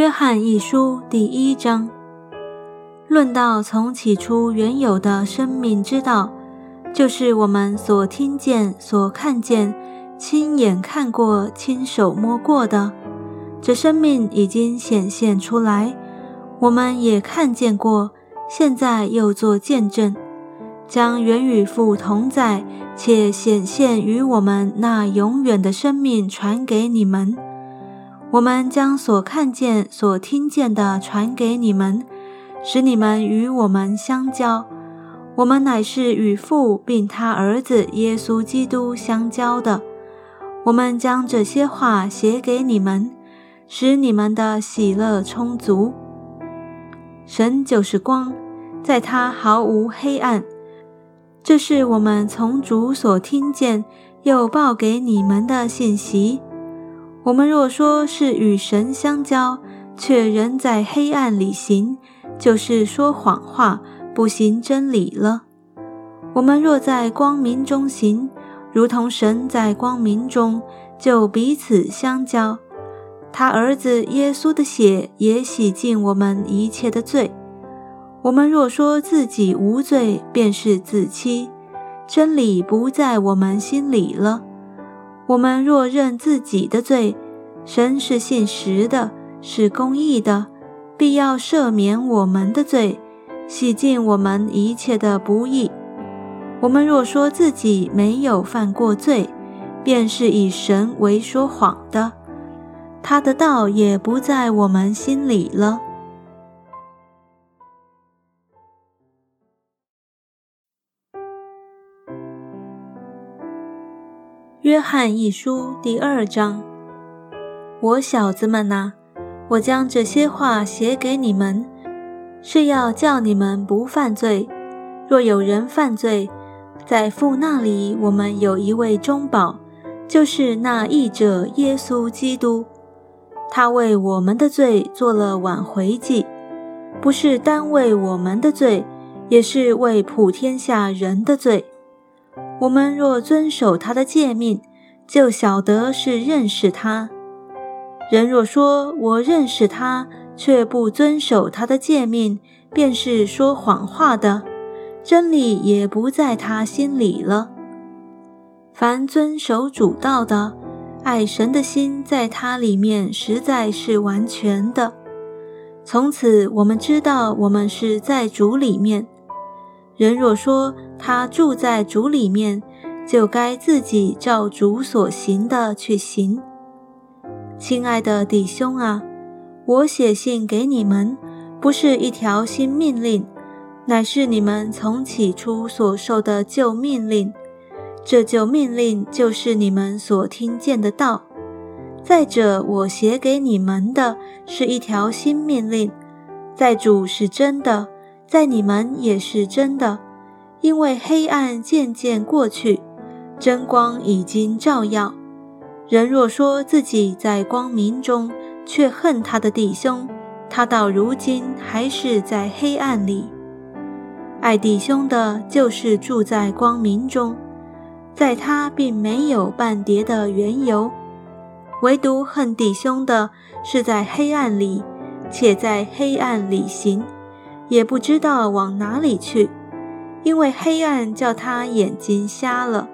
约翰一书第一章，论到从起初原有的生命之道，就是我们所听见、所看见、亲眼看过、亲手摸过的。这生命已经显现出来，我们也看见过，现在又做见证，将原与父同在且显现于我们那永远的生命传给你们。我们将所看见、所听见的传给你们，使你们与我们相交。我们乃是与父并他儿子耶稣基督相交的。我们将这些话写给你们，使你们的喜乐充足。神就是光，在他毫无黑暗。这是我们从主所听见又报给你们的信息。我们若说是与神相交，却仍在黑暗里行，就是说谎话，不行真理了。我们若在光明中行，如同神在光明中，就彼此相交。他儿子耶稣的血也洗净我们一切的罪。我们若说自己无罪，便是自欺，真理不在我们心里了。我们若认自己的罪，神是信实的，是公义的，必要赦免我们的罪，洗净我们一切的不义。我们若说自己没有犯过罪，便是以神为说谎的，他的道也不在我们心里了。约翰一书第二章，我小子们呐，我将这些话写给你们，是要叫你们不犯罪。若有人犯罪，在父那里，我们有一位中保，就是那义者耶稣基督。他为我们的罪做了挽回祭，不是单为我们的罪，也是为普天下人的罪。我们若遵守他的诫命，就晓得是认识他。人若说我认识他，却不遵守他的诫命，便是说谎话的，真理也不在他心里了。凡遵守主道的，爱神的心在他里面实在是完全的。从此我们知道，我们是在主里面。人若说他住在主里面，就该自己照主所行的去行。亲爱的弟兄啊，我写信给你们，不是一条新命令，乃是你们从起初所受的旧命令。这旧命令就是你们所听见的道。再者，我写给你们的是一条新命令，在主是真的。在你们也是真的，因为黑暗渐渐过去，真光已经照耀。人若说自己在光明中，却恨他的弟兄，他到如今还是在黑暗里。爱弟兄的，就是住在光明中，在他并没有半叠的缘由；唯独恨弟兄的，是在黑暗里，且在黑暗里行。也不知道往哪里去，因为黑暗叫他眼睛瞎了。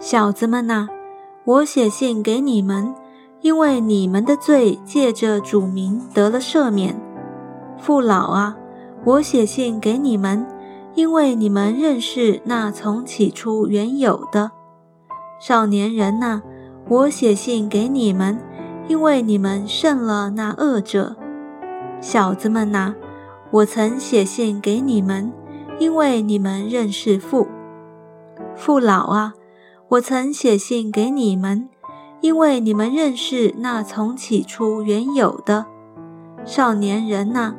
小子们呐，我写信给你们，因为你们的罪借着主名得了赦免。父老啊，我写信给你们，因为你们认识那从起初原有的。少年人呐，我写信给你们，因为你们胜了那恶者。小子们呐。我曾写信给你们，因为你们认识父。父老啊，我曾写信给你们，因为你们认识那从起初原有的。少年人呐，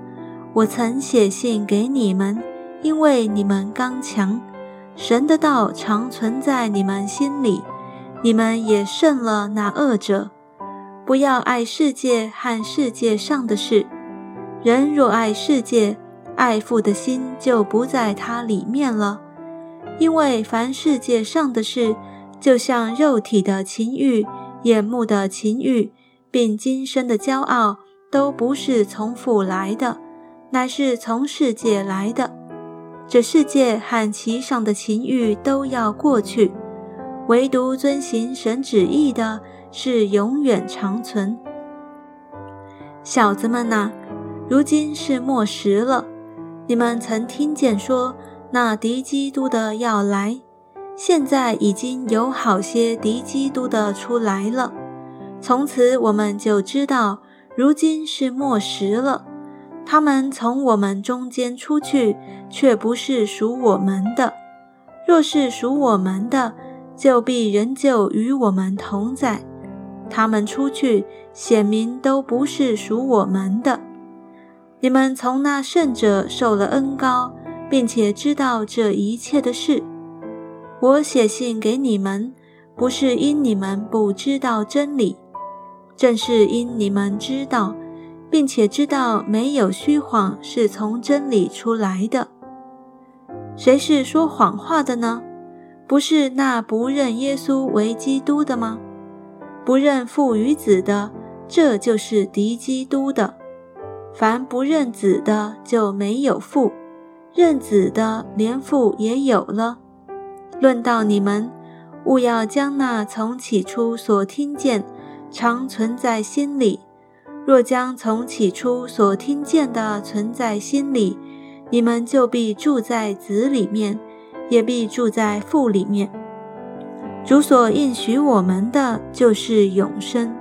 我曾写信给你们，因为你们刚强，神的道常存在你们心里，你们也胜了那恶者。不要爱世界和世界上的事。人若爱世界，爱父的心就不在他里面了。因为凡世界上的事，就像肉体的情欲、眼目的情欲，并今生的骄傲，都不是从父来的，乃是从世界来的。这世界和其上的情欲都要过去，唯独遵行神旨意的是永远长存。小子们呐，如今是末时了。你们曾听见说，那敌基督的要来，现在已经有好些敌基督的出来了。从此我们就知道，如今是末时了。他们从我们中间出去，却不是属我们的；若是属我们的，就必仍旧与我们同在。他们出去，显明都不是属我们的。你们从那圣者受了恩高，并且知道这一切的事。我写信给你们，不是因你们不知道真理，正是因你们知道，并且知道没有虚谎是从真理出来的。谁是说谎话的呢？不是那不认耶稣为基督的吗？不认父与子的，这就是敌基督的。凡不认子的就没有父，认子的连父也有了。论到你们，务要将那从起初所听见，常存在心里。若将从起初所听见的存在心里，你们就必住在子里面，也必住在父里面。主所应许我们的就是永生。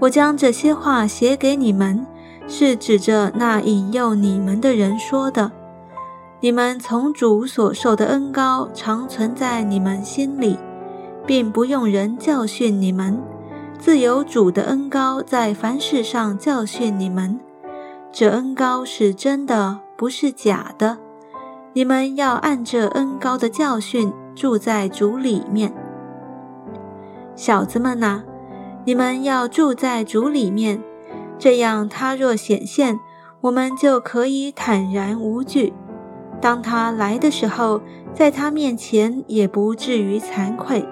我将这些话写给你们。是指着那引诱你们的人说的。你们从主所受的恩高常存在你们心里，并不用人教训你们，自有主的恩高在凡事上教训你们。这恩高是真的，不是假的。你们要按这恩高的教训住在主里面。小子们呐，你们要住在主里面。这样，他若显现，我们就可以坦然无惧。当他来的时候，在他面前也不至于惭愧。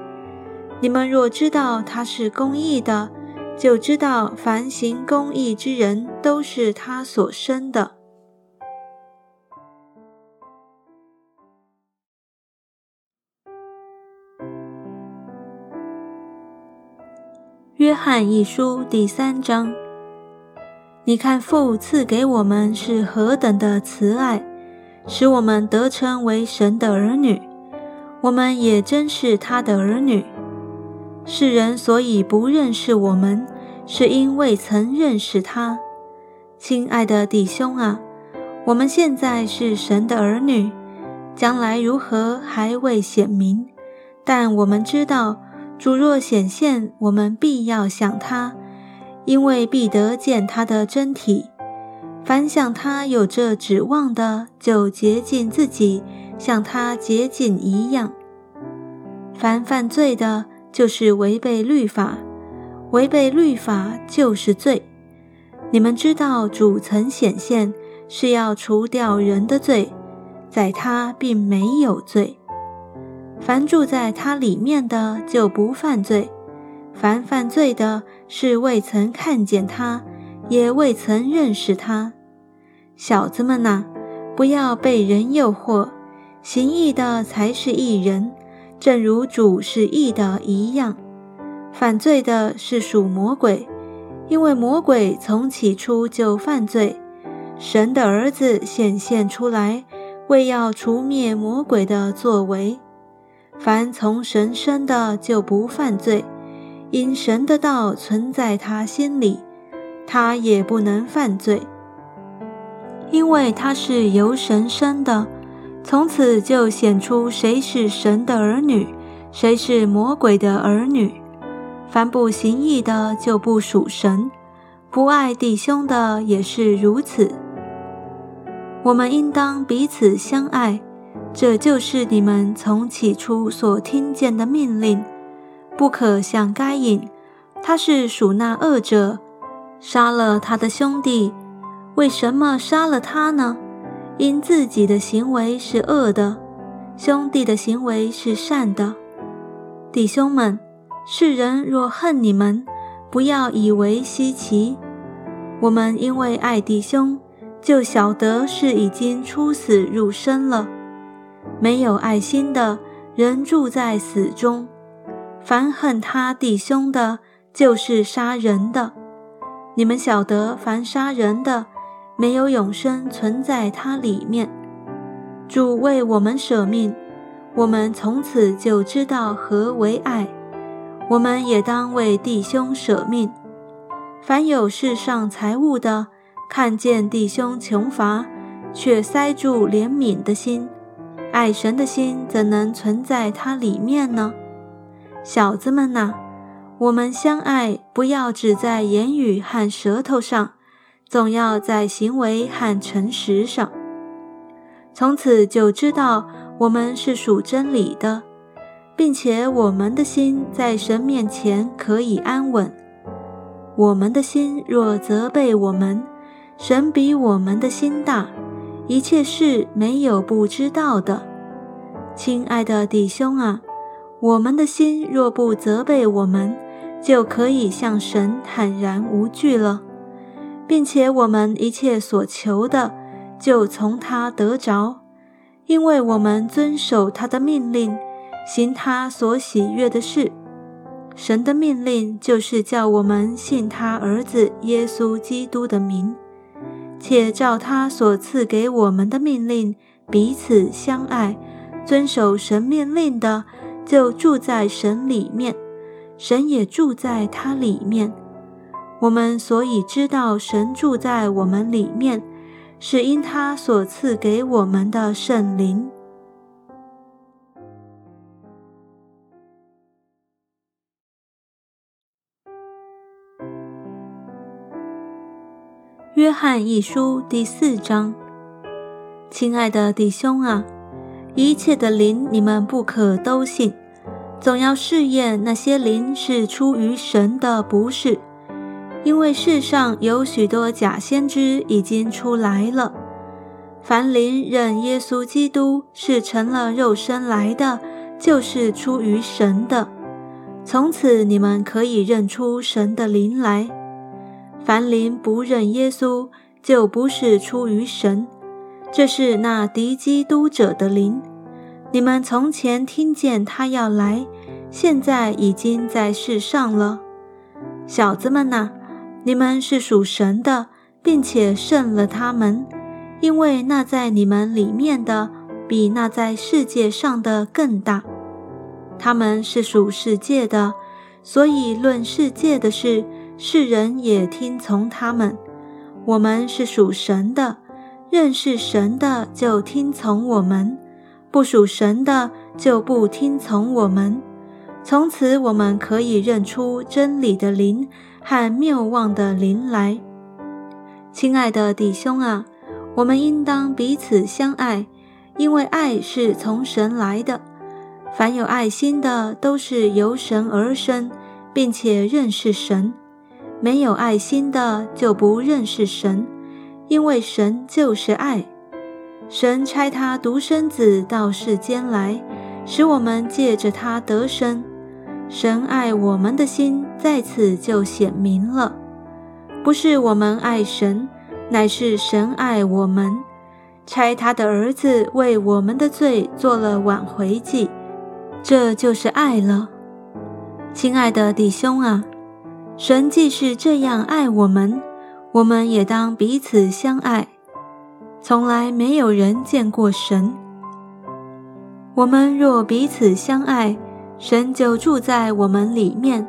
你们若知道他是公义的，就知道凡行公义之人都是他所生的。约翰一书第三章。你看，父赐给我们是何等的慈爱，使我们得称为神的儿女。我们也真是他的儿女。世人所以不认识我们，是因未曾认识他。亲爱的弟兄啊，我们现在是神的儿女，将来如何还未显明。但我们知道，主若显现，我们必要想他。因为必得见他的真体，凡想他有这指望的，就洁净自己，像他洁净一样。凡犯罪的，就是违背律法；违背律法，就是罪。你们知道，主曾显现，是要除掉人的罪，在他并没有罪。凡住在他里面的，就不犯罪。凡犯罪的，是未曾看见他，也未曾认识他。小子们呐，不要被人诱惑。行义的才是义人，正如主是义的一样。犯罪的是属魔鬼，因为魔鬼从起初就犯罪。神的儿子显现出来，为要除灭魔鬼的作为。凡从神生的，就不犯罪。因神的道存在他心里，他也不能犯罪，因为他是由神生的。从此就显出谁是神的儿女，谁是魔鬼的儿女。凡不行义的，就不属神；不爱弟兄的，也是如此。我们应当彼此相爱，这就是你们从起初所听见的命令。不可像该隐，他是属那恶者，杀了他的兄弟。为什么杀了他呢？因自己的行为是恶的，兄弟的行为是善的。弟兄们，世人若恨你们，不要以为稀奇。我们因为爱弟兄，就晓得是已经出死入生了。没有爱心的，人住在死中。凡恨他弟兄的，就是杀人的。你们晓得，凡杀人的，没有永生存在它里面。主为我们舍命，我们从此就知道何为爱。我们也当为弟兄舍命。凡有世上财物的，看见弟兄穷乏，却塞住怜悯的心，爱神的心怎能存在它里面呢？小子们呐，我们相爱，不要只在言语和舌头上，总要在行为和诚实上。从此就知道我们是属真理的，并且我们的心在神面前可以安稳。我们的心若责备我们，神比我们的心大，一切事没有不知道的。亲爱的弟兄啊，我们的心若不责备我们，就可以向神坦然无惧了，并且我们一切所求的，就从他得着，因为我们遵守他的命令，行他所喜悦的事。神的命令就是叫我们信他儿子耶稣基督的名，且照他所赐给我们的命令彼此相爱，遵守神命令的，就住在神里面，神也住在他里面。我们所以知道神住在我们里面，是因他所赐给我们的圣灵。约翰一书第四章，亲爱的弟兄啊，一切的灵你们不可都信，总要试验那些灵是出于神的，不是。因为世上有许多假先知已经出来了。凡灵认耶稣基督是成了肉身来的，就是出于神的。从此你们可以认出神的灵来。凡灵不认耶稣，就不是出于神，这是那敌基督者的灵。你们从前听见他要来，现在已经在世上了。小子们呐，你们是属神的，并且胜了他们，因为那在你们里面的，比那在世界上的更大。他们是属世界的，所以论世界的事。世人也听从他们。我们是属神的，认识神的就听从我们；不属神的就不听从我们。从此，我们可以认出真理的灵和谬妄的临来。亲爱的弟兄啊，我们应当彼此相爱，因为爱是从神来的。凡有爱心的，都是由神而生，并且认识神。没有爱心的就不认识神，因为神就是爱。神差他独生子到世间来，使我们借着他得生。神爱我们的心在此就显明了，不是我们爱神，乃是神爱我们，差他的儿子为我们的罪做了挽回祭，这就是爱了。亲爱的弟兄啊！神既是这样爱我们，我们也当彼此相爱。从来没有人见过神。我们若彼此相爱，神就住在我们里面，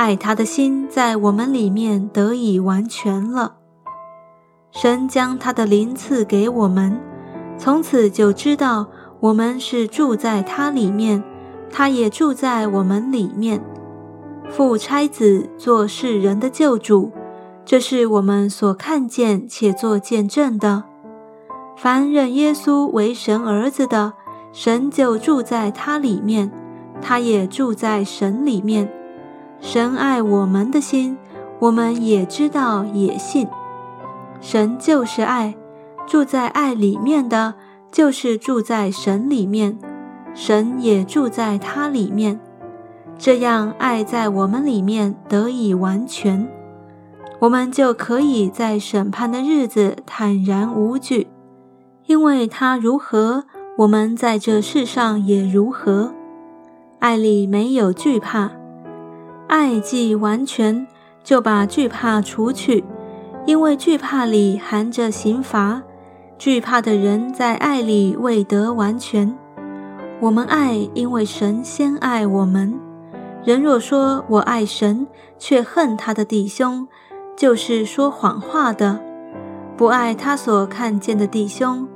爱他的心在我们里面得以完全了。神将他的灵赐给我们，从此就知道我们是住在他里面，他也住在我们里面。父差子做世人的救主，这是我们所看见且做见证的。凡认耶稣为神儿子的，神就住在他里面，他也住在神里面。神爱我们的心，我们也知道也信。神就是爱，住在爱里面的，就是住在神里面，神也住在他里面。这样，爱在我们里面得以完全。我们就可以在审判的日子坦然无惧，因为他如何，我们在这世上也如何。爱里没有惧怕，爱既完全，就把惧怕除去，因为惧怕里含着刑罚。惧怕的人在爱里未得完全。我们爱，因为神先爱我们。人若说我爱神，却恨他的弟兄，就是说谎话的。不爱他所看见的弟兄，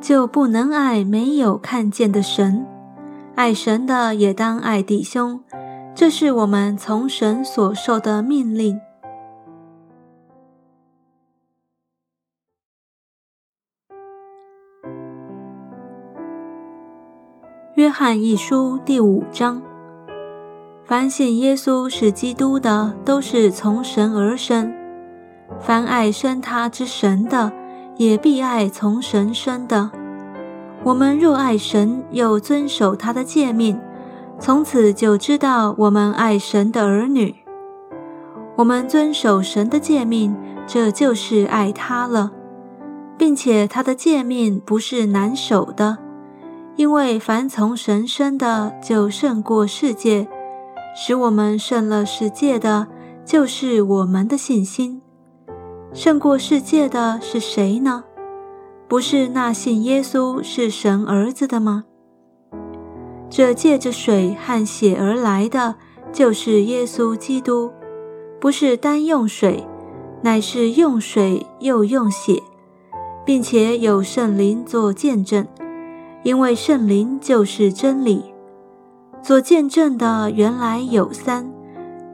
就不能爱没有看见的神。爱神的也当爱弟兄，这是我们从神所受的命令。约翰一书第五章：凡信耶稣是基督的，都是从神而生；凡爱生他之神的，也必爱从神生的。我们若爱神，又遵守他的诫命，从此就知道我们爱神的儿女。我们遵守神的诫命，这就是爱他了，并且他的诫命不是难守的。因为凡从神生的，就胜过世界；使我们胜了世界的，就是我们的信心。胜过世界的是谁呢？不是那信耶稣是神儿子的吗？这借着水和血而来的，就是耶稣基督，不是单用水，乃是用水又用血，并且有圣灵做见证。因为圣灵就是真理，所见证的原来有三，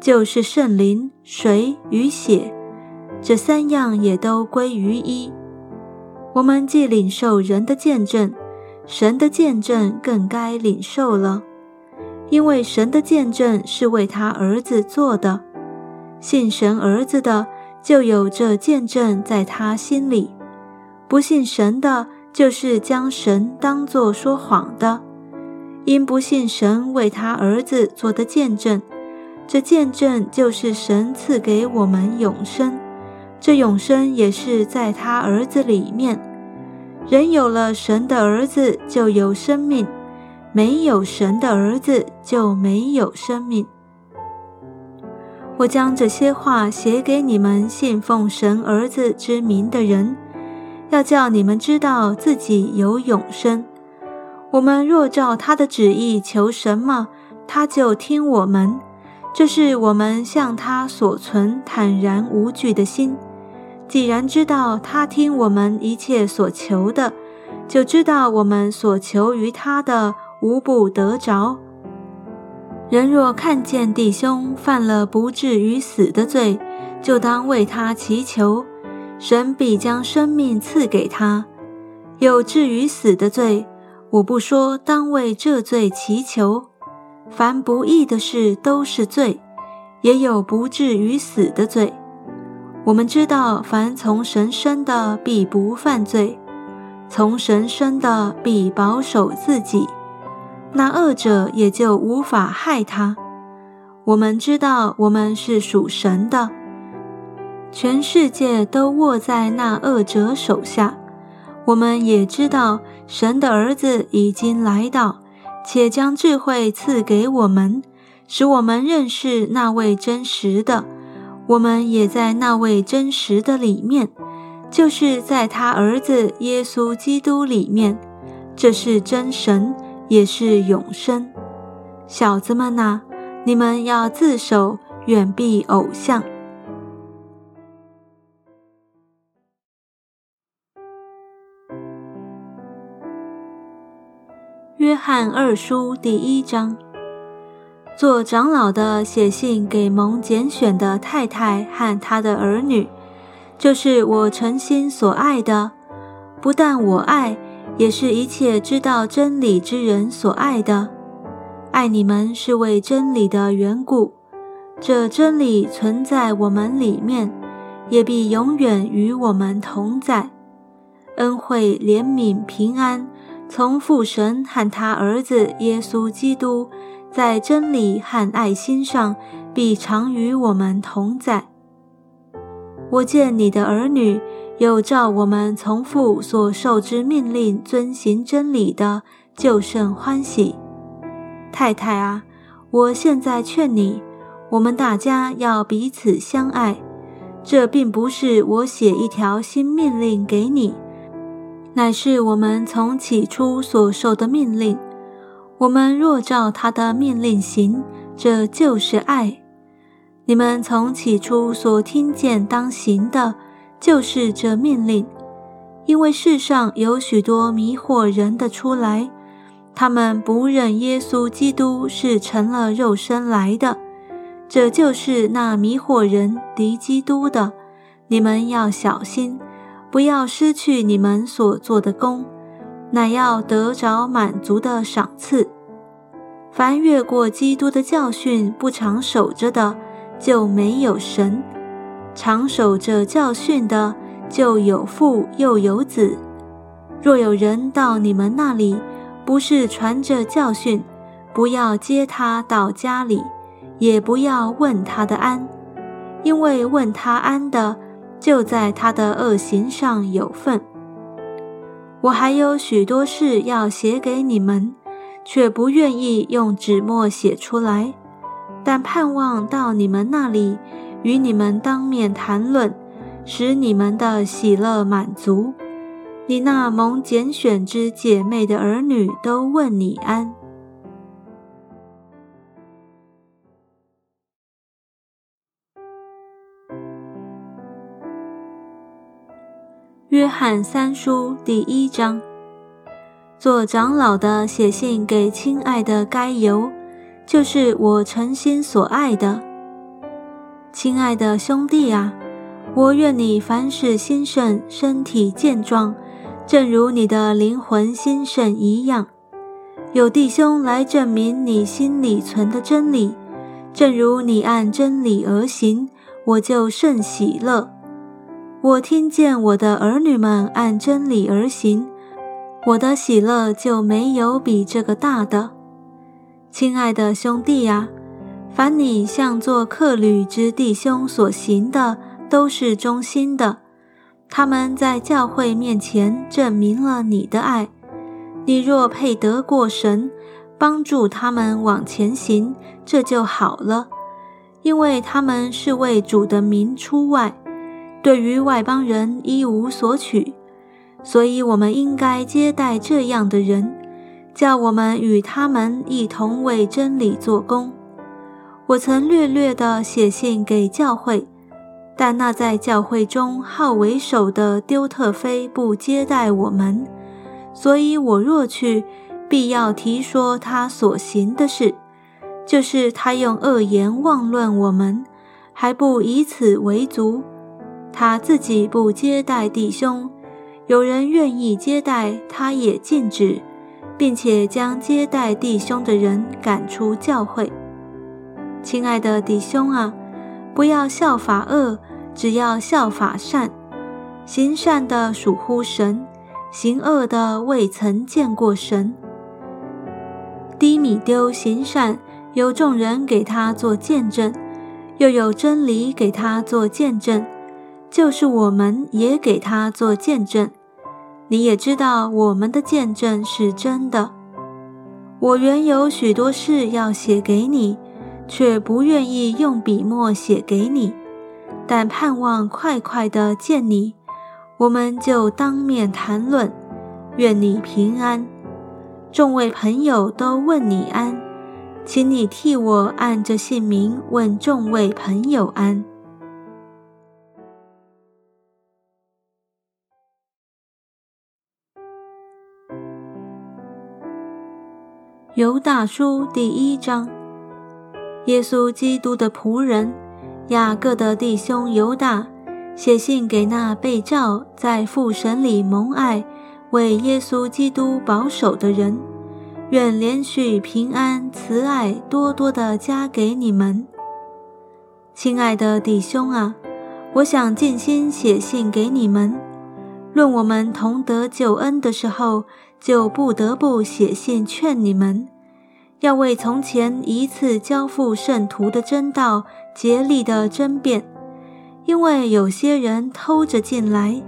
就是圣灵、水与血，这三样也都归于一。我们既领受人的见证，神的见证更该领受了，因为神的见证是为他儿子做的。信神儿子的，就有这见证在他心里；不信神的，就是将神当作说谎的，因不信神为他儿子做的见证，这见证就是神赐给我们永生，这永生也是在他儿子里面。人有了神的儿子就有生命，没有神的儿子就没有生命。我将这些话写给你们信奉神儿子之名的人。要叫你们知道自己有永生。我们若照他的旨意求什么，他就听我们。这是我们向他所存坦然无惧的心。既然知道他听我们一切所求的，就知道我们所求于他的无不得着。人若看见弟兄犯了不至于死的罪，就当为他祈求。神必将生命赐给他，有至于死的罪，我不说，当为这罪祈求。凡不义的事都是罪，也有不至于死的罪。我们知道，凡从神生的，必不犯罪；从神生的，必保守自己，那恶者也就无法害他。我们知道，我们是属神的。全世界都握在那恶者手下。我们也知道，神的儿子已经来到，且将智慧赐给我们，使我们认识那位真实的。我们也在那位真实的里面，就是在他儿子耶稣基督里面。这是真神，也是永生。小子们呐，你们要自守，远避偶像。约翰二书第一章，做长老的写信给蒙拣选的太太和他的儿女，就是我诚心所爱的。不但我爱，也是一切知道真理之人所爱的。爱你们是为真理的缘故，这真理存在我们里面，也必永远与我们同在。恩惠、怜悯、平安。从父神和他儿子耶稣基督，在真理和爱心上，必常与我们同在。我见你的儿女有照我们从父所受之命令遵行真理的，就甚欢喜。太太啊，我现在劝你，我们大家要彼此相爱。这并不是我写一条新命令给你，乃是我们从起初所受的命令。我们若照他的命令行，这就是爱。你们从起初所听见当行的，就是这命令。因为世上有许多迷惑人的出来，他们不认耶稣基督是成了肉身来的。这就是那迷惑人敌基督的，你们要小心，不要失去你们所做的功，乃要得着满足的赏赐。凡越过基督的教训不常守着的，就没有神；常守着教训的，就有父又有子。若有人到你们那里，不是传着教训，不要接他到家里。也不要问他的安，因为问他安的，就在他的恶行上有份。我还有许多事要写给你们，却不愿意用纸墨写出来，但盼望到你们那里，与你们当面谈论，使你们的喜乐满足。你那蒙拣选之姐妹的儿女都问你安。约翰三书第一章，做长老的写信给亲爱的该由，就是我诚心所爱的。亲爱的兄弟啊，我愿你凡事兴盛，身体健壮，正如你的灵魂兴盛一样。有弟兄来证明你心里存的真理，正如你按真理而行，我就甚喜乐。我听见我的儿女们按真理而行，我的喜乐就没有比这个大的。亲爱的兄弟呀，凡你向做客旅之弟兄所行的，都是忠心的。他们在教会面前证明了你的爱。你若配得过神，帮助他们往前行，这就好了，因为他们是为主的名出外。对于外邦人一无所取，所以我们应该接待这样的人，叫我们与他们一同为真理做工。我曾略略地写信给教会，但那在教会中好为首的丢特菲不接待我们，所以我若去，必要提说他所行的事，就是他用恶言妄论我们，还不以此为足。他自己不接待弟兄，有人愿意接待，他也禁止，并且将接待弟兄的人赶出教会。亲爱的弟兄啊，不要效法恶，只要效法善。行善的属乎神，行恶的未曾见过神。低米丢行善，有众人给他做见证，又有真理给他做见证。就是我们也给他做见证，你也知道我们的见证是真的。我原有许多事要写给你，却不愿意用笔墨写给你，但盼望快快的见你，我们就当面谈论。愿你平安，众位朋友都问你安，请你替我按着姓名问众位朋友安。犹大书第一章，耶稣基督的仆人雅各的弟兄犹大写信给那被召在父神里蒙爱、为耶稣基督保守的人，愿连续平安、慈爱多多的加给你们。亲爱的弟兄啊，我想尽心写信给你们。论我们同得救恩的时候。就不得不写信劝你们，要为从前一次交付圣徒的真道竭力的争辩，因为有些人偷着进来，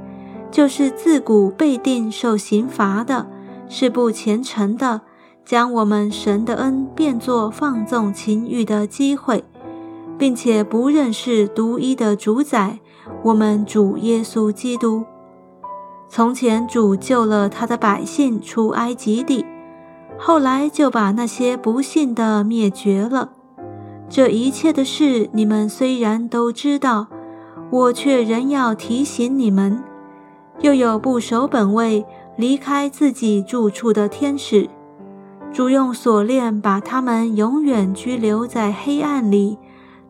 就是自古被定受刑罚的，是不虔诚的，将我们神的恩变作放纵情欲的机会，并且不认识独一的主宰，我们主耶稣基督。从前主救了他的百姓出埃及地，后来就把那些不信的灭绝了。这一切的事，你们虽然都知道，我却仍要提醒你们。又有不守本位、离开自己住处的天使，主用锁链把他们永远拘留在黑暗里，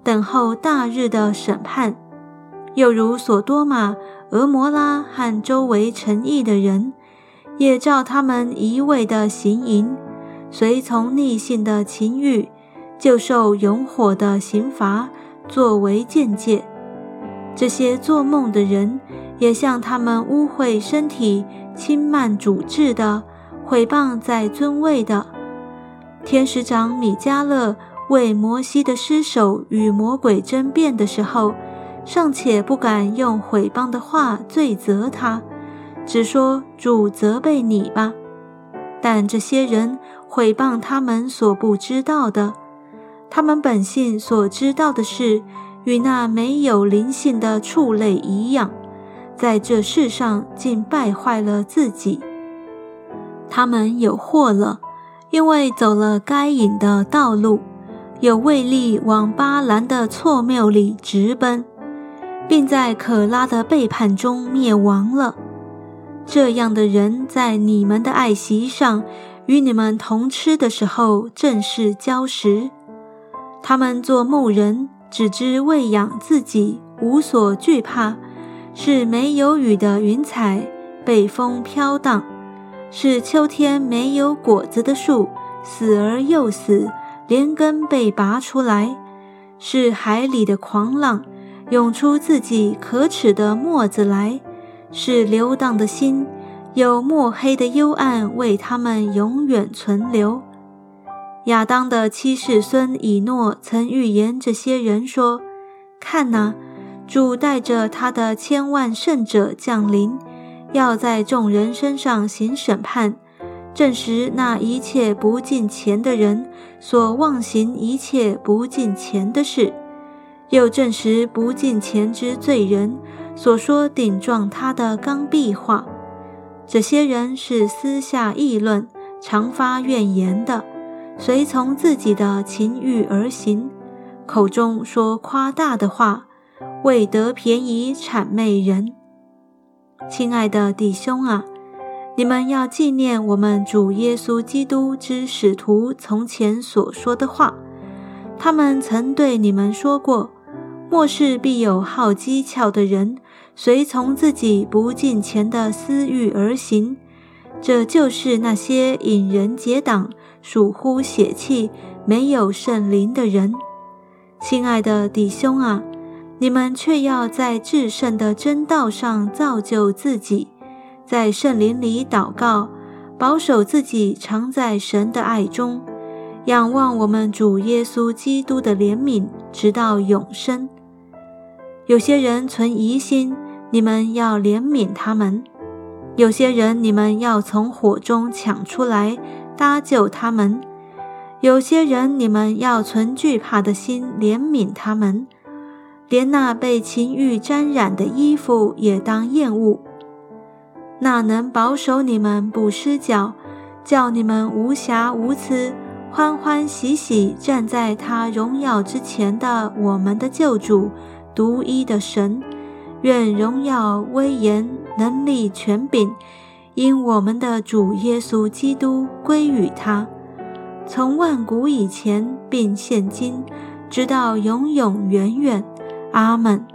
等候大日的审判。又如所多玛、俄摩拉和周围诚意的人，也照他们一味的行淫，随从逆性的情欲。就受永火的刑罚作为见解。这些做梦的人，也像他们污秽身体、轻慢主治的、毁谤在尊位的天使长米迦勒为摩西的尸首与魔鬼争辩的时候，尚且不敢用毁谤的话罪责他，只说主责备你吧。但这些人毁谤他们所不知道的。他们本性所知道的事，与那没有灵性的畜类一样，在这世上竟败坏了自己。他们有祸了，因为走了该隐的道路，有为力往巴兰的错谬里直奔，并在可拉的背叛中灭亡了。这样的人在你们的爱席上与你们同吃的时候，正是礁石。他们做牧人，只知喂养自己，无所惧怕；是没有雨的云彩，被风飘荡；是秋天没有果子的树，死而又死，连根被拔出来；是海里的狂浪，涌出自己可耻的沫子来；是流荡的心，有墨黑的幽暗为他们永远存留。亚当的七世孙以诺曾预言这些人说：“看哪，主带着他的千万圣者降临，要在众人身上行审判，证实那一切不敬钱的人所妄行一切不敬钱的事，又证实不敬前之罪人所说顶撞他的刚愎话。这些人是私下议论、常发怨言的。”随从自己的情欲而行，口中说夸大的话，为得便宜谄媚人。亲爱的弟兄啊，你们要纪念我们主耶稣基督之使徒从前所说的话。他们曾对你们说过：末世必有好机巧的人，随从自己不敬钱的私欲而行。这就是那些引人结党。属乎血气、没有圣灵的人，亲爱的弟兄啊，你们却要在至圣的真道上造就自己，在圣灵里祷告，保守自己常在神的爱中，仰望我们主耶稣基督的怜悯，直到永生。有些人存疑心，你们要怜悯他们；有些人，你们要从火中抢出来。搭救他们，有些人你们要存惧怕的心怜悯他们，连那被情欲沾染的衣服也当厌恶。那能保守你们不失脚，叫你们无瑕无疵，欢欢喜喜站在他荣耀之前的我们的救主，独一的神，愿荣耀、威严、能力、权柄。因我们的主耶稣基督归于他，从万古以前并现今，直到永永远远。阿门。